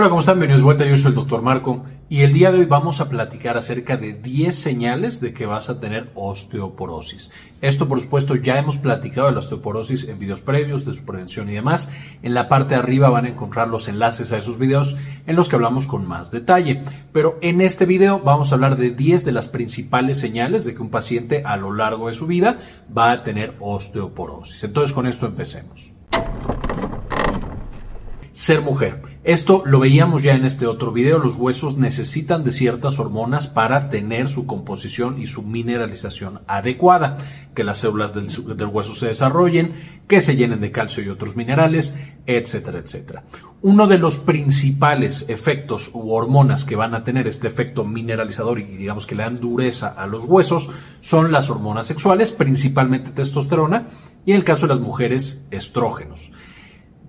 Hola, ¿cómo están? Bienvenidos de vuelta, yo soy el Dr. Marco y el día de hoy vamos a platicar acerca de 10 señales de que vas a tener osteoporosis. Esto, por supuesto, ya hemos platicado de la osteoporosis en videos previos, de su prevención y demás. En la parte de arriba van a encontrar los enlaces a esos videos en los que hablamos con más detalle. Pero en este video vamos a hablar de 10 de las principales señales de que un paciente a lo largo de su vida va a tener osteoporosis. Entonces, con esto empecemos. Ser mujer. Esto lo veíamos ya en este otro video. Los huesos necesitan de ciertas hormonas para tener su composición y su mineralización adecuada, que las células del, hueso se desarrollen, que se llenen de calcio y otros minerales, etcétera, etcétera. Uno de los principales efectos u hormonas que van a tener este efecto mineralizador y digamos que le dan dureza a los huesos son las hormonas sexuales, principalmente testosterona, y en el caso de las mujeres, estrógenos.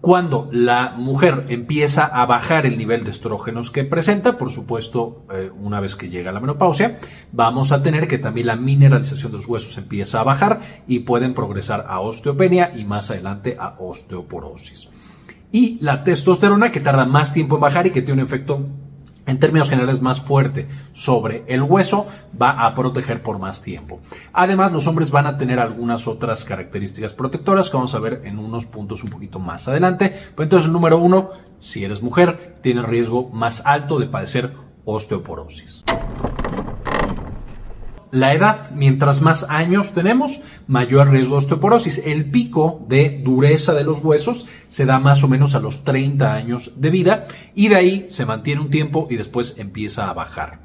Cuando la mujer empieza a bajar el nivel de estrógenos que presenta, por supuesto, eh, una vez que llega la menopausia, vamos a tener que también la mineralización de los huesos empieza a bajar y pueden progresar a osteopenia y más adelante a osteoporosis. Y la testosterona, que tarda más tiempo en bajar y que tiene un efecto en términos generales más fuerte sobre el hueso, va a proteger por más tiempo. Además, los hombres van a tener algunas otras características protectoras que vamos a ver en unos puntos un poquito más adelante. Pues entonces, el número uno, si eres mujer, tienes riesgo más alto de padecer osteoporosis la edad. Mientras más años tenemos, mayor riesgo de osteoporosis. El pico de dureza de los huesos se da más o menos a los 30 años de vida y de ahí se mantiene un tiempo y después empieza a bajar.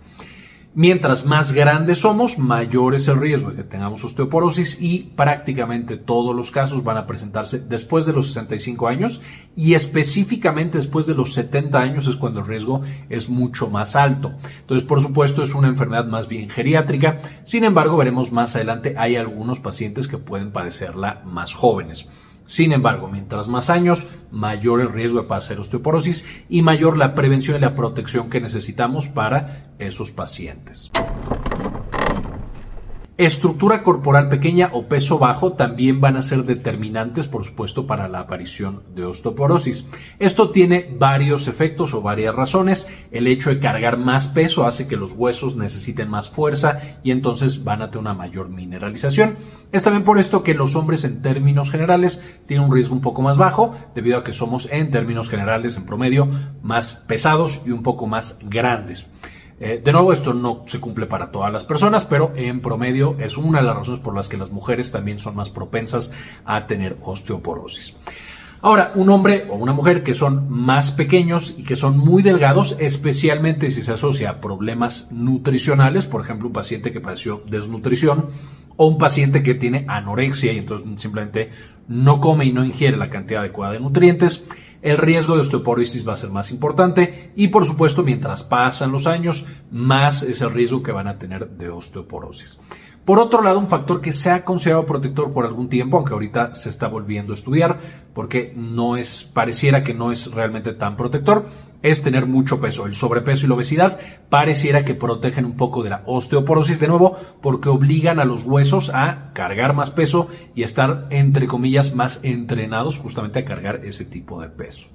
Mientras más grandes somos, mayor es el riesgo de que tengamos osteoporosis y prácticamente todos los casos van a presentarse después de los 65 años y específicamente después de los 70 años es cuando el riesgo es mucho más alto. Entonces, por supuesto, es una enfermedad más bien geriátrica. Sin embargo, veremos más adelante, hay algunos pacientes que pueden padecerla más jóvenes. Sin embargo, mientras más años, mayor el riesgo de padecer osteoporosis y mayor la prevención y la protección que necesitamos para esos pacientes. Estructura corporal pequeña o peso bajo también van a ser determinantes, por supuesto, para la aparición de osteoporosis. Esto tiene varios efectos o varias razones. El hecho de cargar más peso hace que los huesos necesiten más fuerza y entonces van a tener una mayor mineralización. Es también por esto que los hombres en términos generales tienen un riesgo un poco más bajo, debido a que somos en términos generales, en promedio, más pesados y un poco más grandes. Eh, de nuevo, esto no se cumple para todas las personas, pero en promedio es una de las razones por las que las mujeres también son más propensas a tener osteoporosis. Ahora, un hombre o una mujer que son más pequeños y que son muy delgados, especialmente si se asocia a problemas nutricionales, por ejemplo, un paciente que padeció desnutrición o un paciente que tiene anorexia y entonces simplemente no come y no ingiere la cantidad adecuada de nutrientes, el riesgo de osteoporosis va a ser más importante y por supuesto mientras pasan los años más es el riesgo que van a tener de osteoporosis. Por otro lado, un factor que se ha considerado protector por algún tiempo, aunque ahorita se está volviendo a estudiar, porque no es, pareciera que no es realmente tan protector, es tener mucho peso. El sobrepeso y la obesidad pareciera que protegen un poco de la osteoporosis de nuevo, porque obligan a los huesos a cargar más peso y estar, entre comillas, más entrenados justamente a cargar ese tipo de peso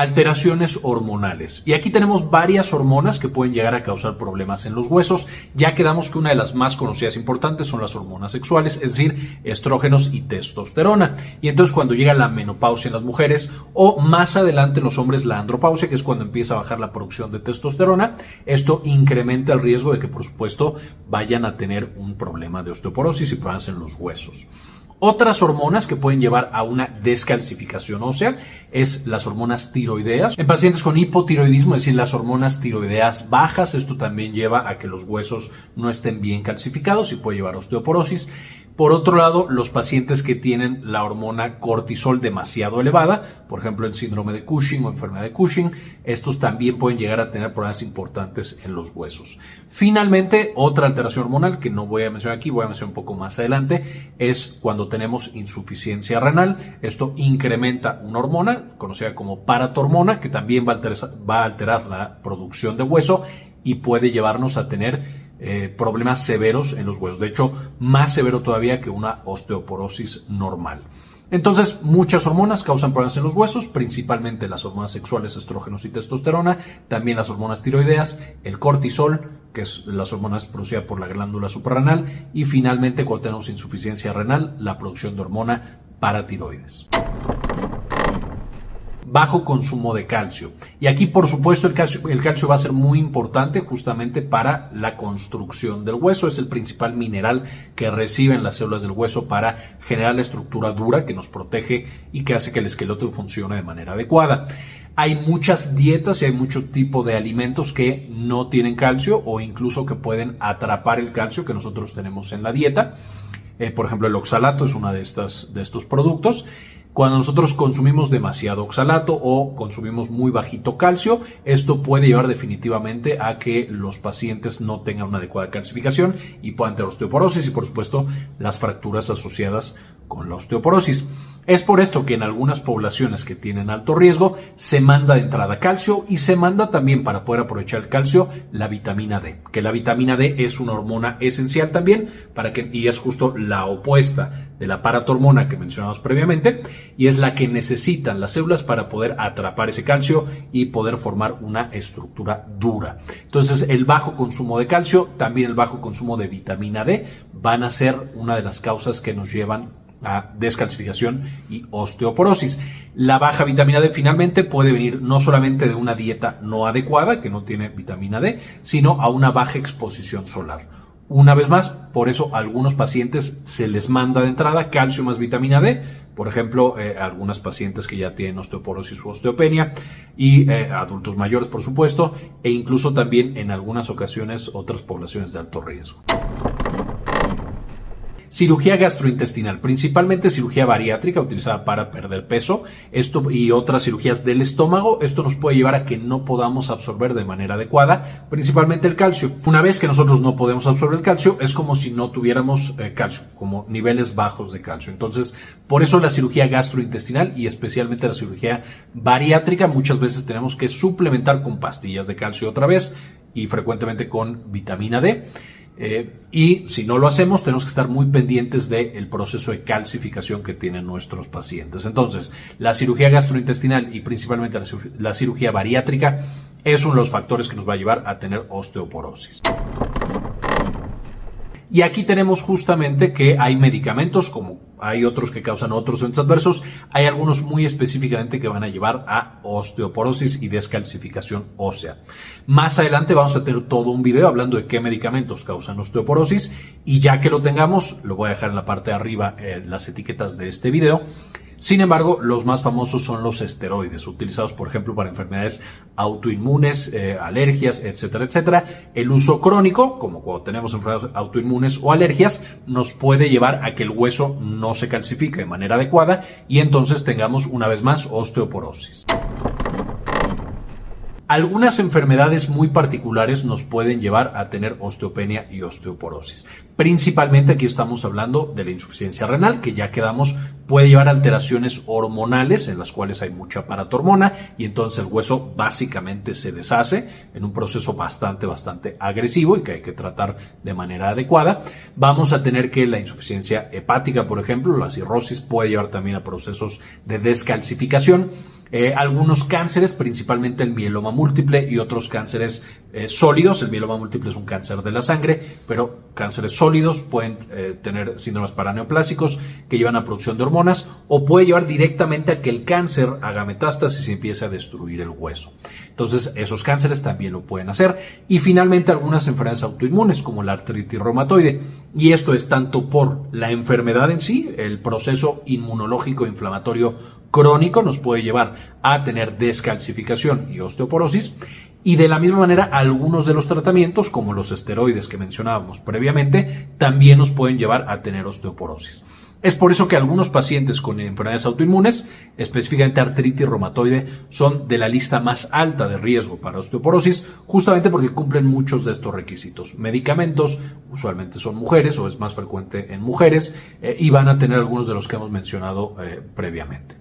alteraciones hormonales. Y aquí tenemos varias hormonas que pueden llegar a causar problemas en los huesos. Ya quedamos que una de las más conocidas e importantes son las hormonas sexuales, es decir, estrógenos y testosterona. Y entonces cuando llega la menopausia en las mujeres o más adelante en los hombres la andropausia, que es cuando empieza a bajar la producción de testosterona, esto incrementa el riesgo de que por supuesto vayan a tener un problema de osteoporosis y problemas en los huesos. Otras hormonas que pueden llevar a una descalcificación ósea es las hormonas tiroideas. En pacientes con hipotiroidismo, es decir, las hormonas tiroideas bajas, esto también lleva a que los huesos no estén bien calcificados y puede llevar a osteoporosis. Por otro lado, los pacientes que tienen la hormona cortisol demasiado elevada, por ejemplo el síndrome de Cushing o enfermedad de Cushing, estos también pueden llegar a tener problemas importantes en los huesos. Finalmente, otra alteración hormonal que no voy a mencionar aquí, voy a mencionar un poco más adelante, es cuando tenemos insuficiencia renal. Esto incrementa una hormona conocida como paratormona, que también va a alterar, va a alterar la producción de hueso y puede llevarnos a tener eh, problemas severos en los huesos. De hecho, más severo todavía que una osteoporosis normal. Entonces, muchas hormonas causan problemas en los huesos, principalmente las hormonas sexuales, estrógenos y testosterona, también las hormonas tiroideas, el cortisol, que es las hormonas producidas por la glándula suprarrenal, y finalmente, cuando tenemos insuficiencia renal, la producción de hormona paratiroides bajo consumo de calcio. Y aquí, por supuesto, el calcio, el calcio va a ser muy importante justamente para la construcción del hueso. Es el principal mineral que reciben las células del hueso para generar la estructura dura que nos protege y que hace que el esqueleto funcione de manera adecuada. Hay muchas dietas y hay mucho tipo de alimentos que no tienen calcio o incluso que pueden atrapar el calcio que nosotros tenemos en la dieta. Eh, por ejemplo, el oxalato es uno de, de estos productos. Cuando nosotros consumimos demasiado oxalato o consumimos muy bajito calcio, esto puede llevar definitivamente a que los pacientes no tengan una adecuada calcificación y puedan tener osteoporosis y por supuesto las fracturas asociadas con la osteoporosis. Es por esto que en algunas poblaciones que tienen alto riesgo se manda de entrada calcio y se manda también para poder aprovechar el calcio la vitamina D, que la vitamina D es una hormona esencial también para que y es justo la opuesta de la paratormona que mencionamos previamente y es la que necesitan las células para poder atrapar ese calcio y poder formar una estructura dura. Entonces, el bajo consumo de calcio, también el bajo consumo de vitamina D van a ser una de las causas que nos llevan a descalcificación y osteoporosis. La baja vitamina D finalmente puede venir no solamente de una dieta no adecuada, que no tiene vitamina D, sino a una baja exposición solar. Una vez más, por eso a algunos pacientes se les manda de entrada calcio más vitamina D, por ejemplo, eh, algunas pacientes que ya tienen osteoporosis u osteopenia y eh, adultos mayores, por supuesto, e incluso también en algunas ocasiones otras poblaciones de alto riesgo. Cirugía gastrointestinal, principalmente cirugía bariátrica utilizada para perder peso, esto y otras cirugías del estómago, esto nos puede llevar a que no podamos absorber de manera adecuada, principalmente el calcio. Una vez que nosotros no podemos absorber el calcio, es como si no tuviéramos eh, calcio, como niveles bajos de calcio. Entonces, por eso la cirugía gastrointestinal y especialmente la cirugía bariátrica, muchas veces tenemos que suplementar con pastillas de calcio otra vez y frecuentemente con vitamina D. Eh, y si no lo hacemos, tenemos que estar muy pendientes del proceso de calcificación que tienen nuestros pacientes. Entonces, la cirugía gastrointestinal y principalmente la cirugía bariátrica es uno de los factores que nos va a llevar a tener osteoporosis. Y aquí tenemos justamente que hay medicamentos como hay otros que causan otros eventos adversos, hay algunos muy específicamente que van a llevar a osteoporosis y descalcificación ósea. Más adelante vamos a tener todo un video hablando de qué medicamentos causan osteoporosis y ya que lo tengamos, lo voy a dejar en la parte de arriba eh, las etiquetas de este video. Sin embargo, los más famosos son los esteroides, utilizados por ejemplo para enfermedades autoinmunes, eh, alergias, etcétera, etcétera. El uso crónico, como cuando tenemos enfermedades autoinmunes o alergias, nos puede llevar a que el hueso no se calcifique de manera adecuada y entonces tengamos una vez más osteoporosis. Algunas enfermedades muy particulares nos pueden llevar a tener osteopenia y osteoporosis. Principalmente aquí estamos hablando de la insuficiencia renal, que ya quedamos, puede llevar alteraciones hormonales en las cuales hay mucha paratormona y entonces el hueso básicamente se deshace en un proceso bastante, bastante agresivo y que hay que tratar de manera adecuada. Vamos a tener que la insuficiencia hepática, por ejemplo, la cirrosis puede llevar también a procesos de descalcificación eh, algunos cánceres, principalmente el mieloma múltiple y otros cánceres eh, sólidos. El mieloma múltiple es un cáncer de la sangre, pero cánceres sólidos pueden eh, tener síndromes paraneoplásicos que llevan a producción de hormonas o puede llevar directamente a que el cáncer haga metástasis y empiece a destruir el hueso. Entonces, esos cánceres también lo pueden hacer. Y finalmente, algunas enfermedades autoinmunes como la artritis reumatoide. Y esto es tanto por la enfermedad en sí, el proceso inmunológico inflamatorio crónico nos puede llevar a tener descalcificación y osteoporosis. Y de la misma manera, algunos de los tratamientos, como los esteroides que mencionábamos previamente, también nos pueden llevar a tener osteoporosis. Es por eso que algunos pacientes con enfermedades autoinmunes, específicamente artritis reumatoide, son de la lista más alta de riesgo para osteoporosis, justamente porque cumplen muchos de estos requisitos. Medicamentos, usualmente son mujeres o es más frecuente en mujeres, eh, y van a tener algunos de los que hemos mencionado eh, previamente.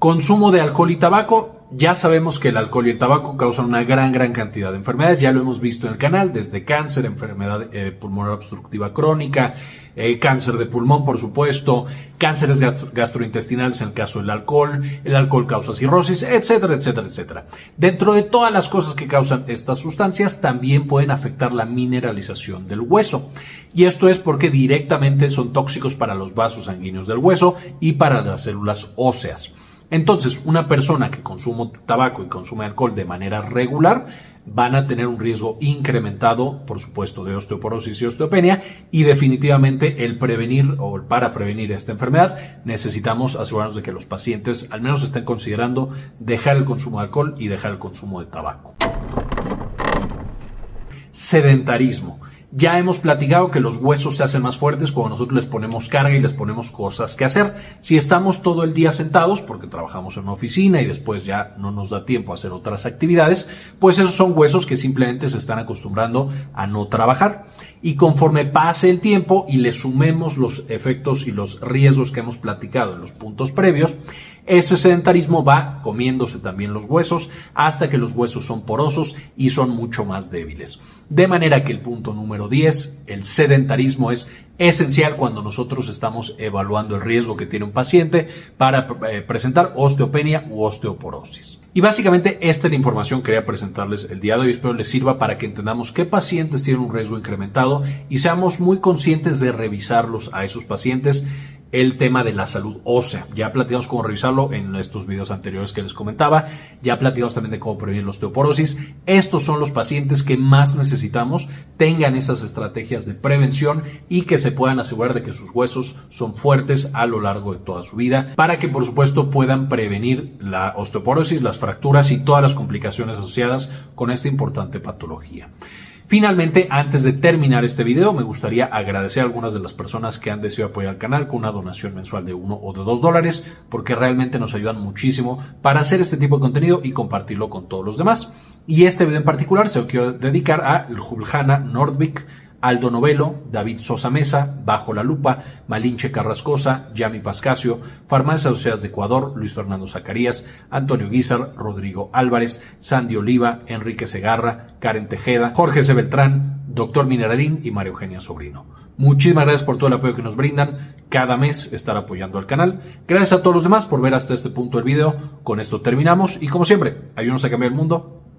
Consumo de alcohol y tabaco Ya sabemos que el alcohol y el tabaco causan una gran, gran cantidad de enfermedades. Ya lo hemos visto en el canal, desde cáncer, enfermedad eh, pulmonar obstructiva crónica, eh, cáncer de pulmón, por supuesto, cánceres gastrointestinales en el caso del alcohol, el alcohol causa cirrosis, etcétera, etcétera, etcétera. Dentro de todas las cosas que causan estas sustancias, también pueden afectar la mineralización del hueso. Y esto es porque directamente son tóxicos para los vasos sanguíneos del hueso y para las células óseas. Entonces, una persona que consume tabaco y consume alcohol de manera regular van a tener un riesgo incrementado, por supuesto, de osteoporosis y osteopenia y definitivamente el prevenir o para prevenir esta enfermedad necesitamos asegurarnos de que los pacientes al menos estén considerando dejar el consumo de alcohol y dejar el consumo de tabaco. Sedentarismo. Ya hemos platicado que los huesos se hacen más fuertes cuando nosotros les ponemos carga y les ponemos cosas que hacer. Si estamos todo el día sentados, porque trabajamos en una oficina y después ya no nos da tiempo a hacer otras actividades, pues esos son huesos que simplemente se están acostumbrando a no trabajar. Y conforme pase el tiempo y le sumemos los efectos y los riesgos que hemos platicado en los puntos previos, ese sedentarismo va comiéndose también los huesos hasta que los huesos son porosos y son mucho más débiles. De manera que el punto número 10, el sedentarismo es esencial cuando nosotros estamos evaluando el riesgo que tiene un paciente para eh, presentar osteopenia u osteoporosis. Y básicamente esta es la información que quería presentarles el día de hoy. Espero les sirva para que entendamos qué pacientes tienen un riesgo incrementado y seamos muy conscientes de revisarlos a esos pacientes el tema de la salud ósea. Ya platicamos cómo revisarlo en estos videos anteriores que les comentaba. Ya platicamos también de cómo prevenir la osteoporosis. Estos son los pacientes que más necesitamos tengan esas estrategias de prevención y que se puedan asegurar de que sus huesos son fuertes a lo largo de toda su vida para que por supuesto puedan prevenir la osteoporosis, las fracturas y todas las complicaciones asociadas con esta importante patología. Finalmente, antes de terminar este video, me gustaría agradecer a algunas de las personas que han deseado apoyar al canal con una donación mensual de uno o de dos dólares, porque realmente nos ayudan muchísimo para hacer este tipo de contenido y compartirlo con todos los demás. Y este video en particular se lo quiero dedicar a Juljana Nordvik, Aldo Novelo, David Sosa Mesa, Bajo la Lupa, Malinche Carrascosa, Yami Pascasio, Farmacias Asociadas de Ecuador, Luis Fernando Zacarías, Antonio Guizar, Rodrigo Álvarez, Sandy Oliva, Enrique Segarra, Karen Tejeda, Jorge C. Beltrán, Doctor Mineralín y María Eugenia Sobrino. Muchísimas gracias por todo el apoyo que nos brindan. Cada mes estar apoyando al canal. Gracias a todos los demás por ver hasta este punto del video. Con esto terminamos y como siempre, ayúdenos a cambiar el mundo.